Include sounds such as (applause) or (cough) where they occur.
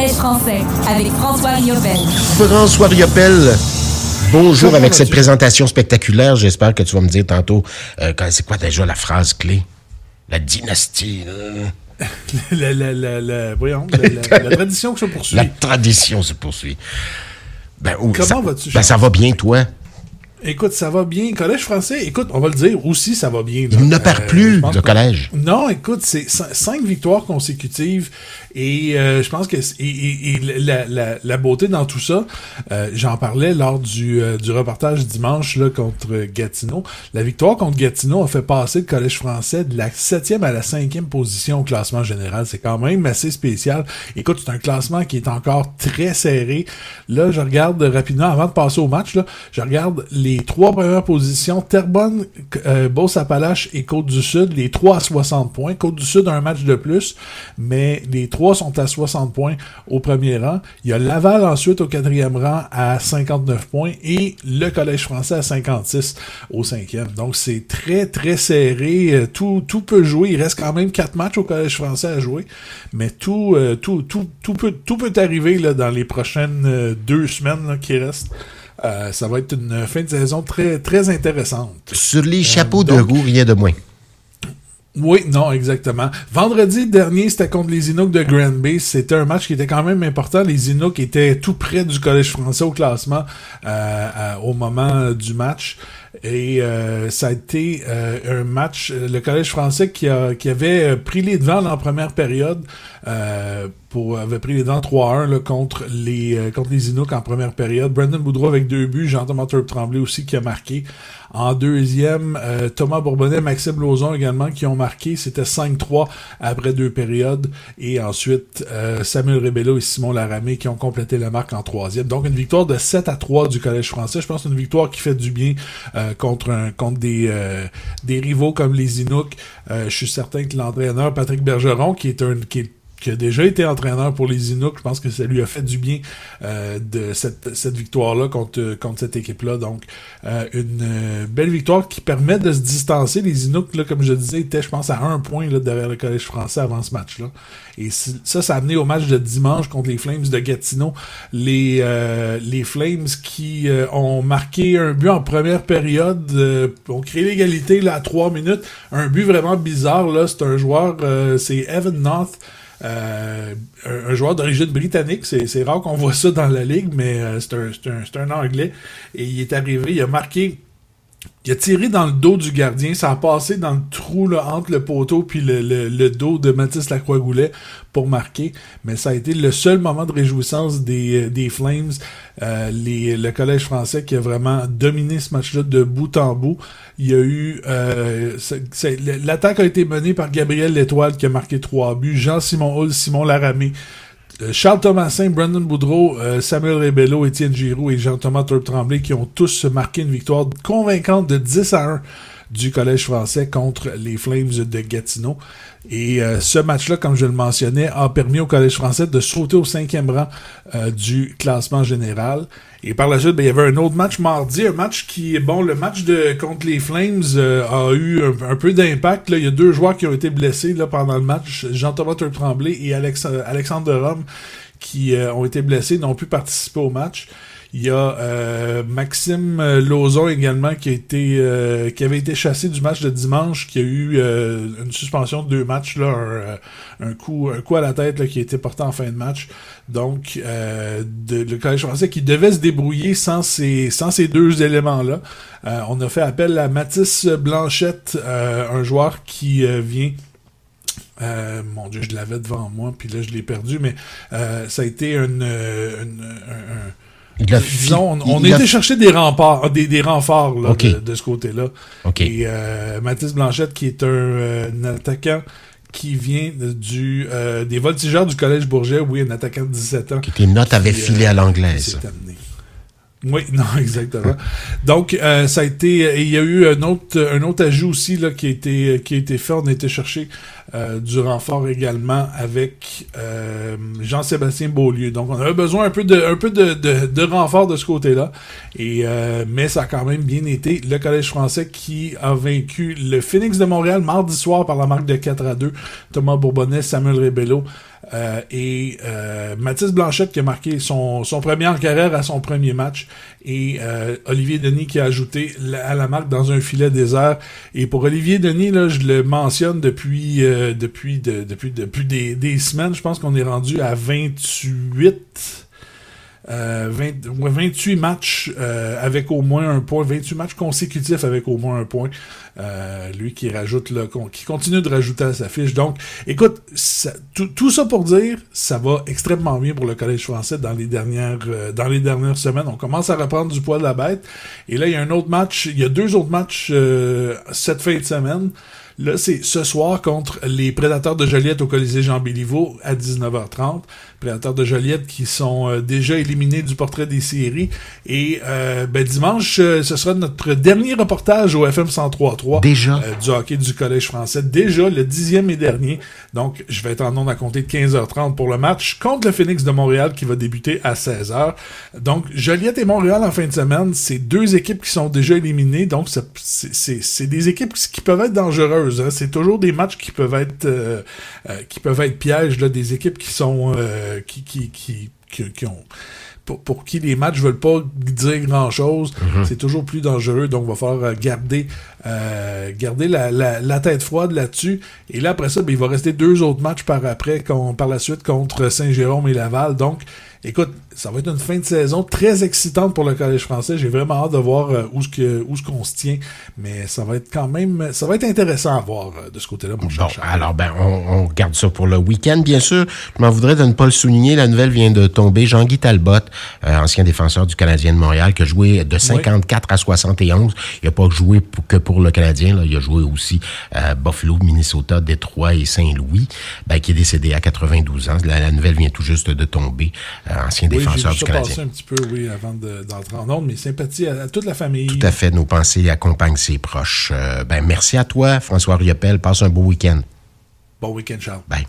Collège français avec François Riopel. François Riopel. Bonjour avec cette présentation spectaculaire. J'espère que tu vas me dire tantôt, euh, c'est quoi déjà la phrase clé? La dynastie. (laughs) la, la, la, la- voyons, la, la- (laughs) la tradition que se poursuit. La tradition se poursuit. Ben, oh, Comment vas-tu, ben, ça va bien, toi? Écoute, ça va bien. Collège français, écoute, on va le dire aussi, ça va bien. là. Il ne perd Euh, plus, le que- collège. Non, écoute, c'est cin- cinq victoires consécutives et euh, je pense que et, et- et la, la, la beauté dans tout ça, euh, j'en parlais lors du, du reportage dimanche là, contre Gatineau. La victoire contre Gatineau a fait passer le Collège français de la septième à la cinquième position au classement général. C'est quand même assez spécial. Écoute, c'est un classement qui est encore très serré. Là, je regarde rapidement, avant de passer au match, là, je regarde les trois premières positions. Terrebonne, euh, Beauce-Appalaches et Côte-du-Sud, les trois à 60 points. Côte-du-Sud a un match de plus, mais les trois sont à 60 points au premier rang. Il y a Laval ensuite au quatrième rang à 59 points et le Collège français à 56 au cinquième. Donc c'est très très serré. Euh, Tout, tout peut jouer. Il reste quand même quatre matchs au Collège français à jouer, mais tout, euh, tout, tout, tout peut, tout peut arriver là, dans les prochaines euh, deux semaines qui restent. Euh, ça va être une fin de saison très très intéressante. Sur les chapeaux de Euh, donc- roue, rien de moins. Oui, non, exactement. Vendredi dernier, c'était contre les Inuks de Grand Bay. C'était un match qui était quand même important. Les Inuks étaient tout près du Collège français au classement euh, euh, au moment euh, du match. Et euh, ça a été euh, un match, le Collège français qui, a, qui avait euh, pris les devants la première période, euh, pour, avait pris les devants 3-1 là, contre, les, euh, contre les en première période. Brandon Boudreau avec deux buts, Jean-Thomas Turp Tremblay aussi qui a marqué. En deuxième, euh, Thomas Bourbonnet, Maxime Lauzon également qui ont marqué. C'était 5-3 après deux périodes. Et ensuite, Samuel Rebello et Simon Laramé qui ont complété la marque en troisième. Donc une victoire de 7 à 3 du Collège français. Je pense une victoire qui fait du bien euh, contre, un, contre des, euh, des rivaux comme les Inuks. Euh, je suis certain que l'entraîneur Patrick Bergeron, qui est un qui est qui a déjà été entraîneur pour les Inuks. Je pense que ça lui a fait du bien euh, de cette, cette victoire-là contre, contre cette équipe-là. Donc, euh, une euh, belle victoire qui permet de se distancer. Les Inuks, là, comme je disais, étaient, je pense, à un point là, derrière le Collège français avant ce match-là. Et ça, ça a amené au match de dimanche contre les Flames de Gatineau. Les, euh, les Flames qui euh, ont marqué un but en première période, euh, ont créé l'égalité là, à trois minutes. Un but vraiment bizarre. là C'est un joueur, c'est Evan North. Euh, un, joueur d'origine britannique, c'est rare qu'on voit ça dans la ligue, mais euh, c'est un Anglais. Et il est arrivé, il a marqué il a tiré dans le dos du gardien, ça a passé dans le trou là, entre le poteau puis le, le- le dos de Mathis Lacroix-Goulet pour marquer. Mais ça a été le seul moment de réjouissance des, euh, des Flames. Euh, les, le Collège français qui a vraiment dominé ce match-là de bout en bout. Il y a eu... euh, L'attaque a été menée par Gabriel Létoile qui a marqué trois buts. Jean-Simon Hull, Simon Laramé, Charles Thomasin, Brandon Boudreau, euh, Samuel Rebello, Étienne Giroux et Jean-Thomas Turp Tremblay qui ont tous marqué une victoire convaincante de 10 à 1 du Collège français contre les Flames de Gatineau. Et euh, ce match-là, comme je le mentionnais, a permis au Collège français de sauter au cinquième rang euh, du classement général. Et par la suite, ben, il y avait un autre match mardi, un match qui, bon, le match de contre les Flames euh, a eu un, peu d'impact. Il y a deux joueurs qui ont été blessés là pendant le match, Jean-Thomas Tremblay et Alex, Alexandre Rome, qui ont été blessés, n'ont pu participer au match. Il y a euh, Maxime euh, Lauzon également qui a été euh, qui avait été chassé du match de dimanche, qui a eu euh, une suspension de deux matchs là, un, euh, un coup un coup à la tête là, qui a été porté en fin de match. Donc euh, de- le collège français qui devait se débrouiller sans ces sans ces deux éléments là. on a fait appel à Mathis Blanchette, un joueur qui vient euh, mon Dieu, je l'avais devant moi, puis là je l'ai perdu, mais euh, ça a été une, une- un- un- Il a on, on il a a- été chercher des remparts, des, des renforts là, de, de ce côté-là. OK. Et euh, Mathis Blanchette, qui est un, euh, un attaquant qui vient du euh, des voltigeurs du Collège Bourget, oui, un attaquant de 17 ans. Tes notes avaient Qui, euh, filé à l'anglaise. Oui, (laughs) non, exactement. Donc, euh, ça a été. il y a eu un autre, un autre ajout aussi là, qui, a été, qui a été fait. On a été chercher euh, du renfort également avec euh, Jean-Sébastien Beaulieu. Donc, on avait besoin un peu de, un peu de, de, de renfort de ce côté-là. Et euh, mais ça a quand même bien été le Collège français qui a vaincu le Phoenix de Montréal mardi soir par la marque de 4 à 2. Thomas Bourbonnais, Samuel Rebello. Euh, et euh, Mathis Blanchette qui a marqué son, premier en carrière à son premier match. Et euh, Olivier Denis qui a ajouté à la marque dans un filet désert. Et pour Olivier Denis, là, je le mentionne depuis depuis depuis depuis des, des semaines. Je pense qu'on est rendu à 28 28 euh, matchs euh, avec au moins un point, 28 matchs consécutifs avec au moins un point. Euh, lui qui rajoute là, qui continue de rajouter à sa fiche. Donc, écoute, tout, ça pour dire, ça va extrêmement bien pour le Collège français dans les dernières dans les dernières semaines. On commence à reprendre du poids de la bête. Et là, il y a un autre match, il y a deux autres matchs cette fin de semaine. Là, c'est ce soir contre les Prédateurs de Joliette au Colisée Jean Béliveau à 19h30. Prédateurs de Joliette qui sont euh, déjà éliminés du portrait des séries. Et euh, ben, dimanche, euh, ce sera notre dernier reportage au FM 103.3. Déjà. du hockey du Collège français. Déjà, le dixième et dernier. Donc, je vais être en onde à compter de 15h30 pour le match contre le Phoenix de Montréal qui va débuter à 16h. Donc, Joliette et Montréal en fin de semaine, c'est deux équipes qui sont déjà éliminées. Donc, c'est des équipes qui peuvent être dangereuses Hein. C'est toujours des matchs qui peuvent être euh, euh, qui peuvent être pièges là, des équipes qui sont euh, qui, qui, qui, qui, ont pour, qui les matchs veulent pas dire grand chose, mm-hmm. c'est toujours plus dangereux. Donc, il va falloir garder, garder la, la, tête froide là-dessus. Et là, après ça, ben, il va rester deux autres matchs par après, par la suite contre Saint-Jérôme et Laval. Donc, écoute, ça va être une fin de saison très excitante pour le Collège français. J'ai vraiment hâte de voir euh, où ce qu'on se tient, mais ça va être quand même ça va être intéressant à voir euh, de ce côté-là mon bon, alors ben on, garde ça pour le week-end bien sûr. Je m'en voudrais de ne pas le souligner, la nouvelle vient de tomber Jean-Guy Talbot, euh, ancien défenseur du Canadien de Montréal qui a joué de 54 à 71, il a pas joué que pour le Canadien là, il a joué aussi à Buffalo, Minnesota, Détroit et Saint-Louis, ben, qui est décédé à 92 ans. La, nouvelle vient tout juste de tomber, ancien défenseur défenseur du Canadien. un petit peu, oui, avant d'entrer en ordre, mais sympathie à, toute la famille. Tout à fait. Nos pensées accompagnent ses proches. Euh, ben, merci à toi, François Riopel. Passe un beau week-end. Bon week-end, Charles. Bye.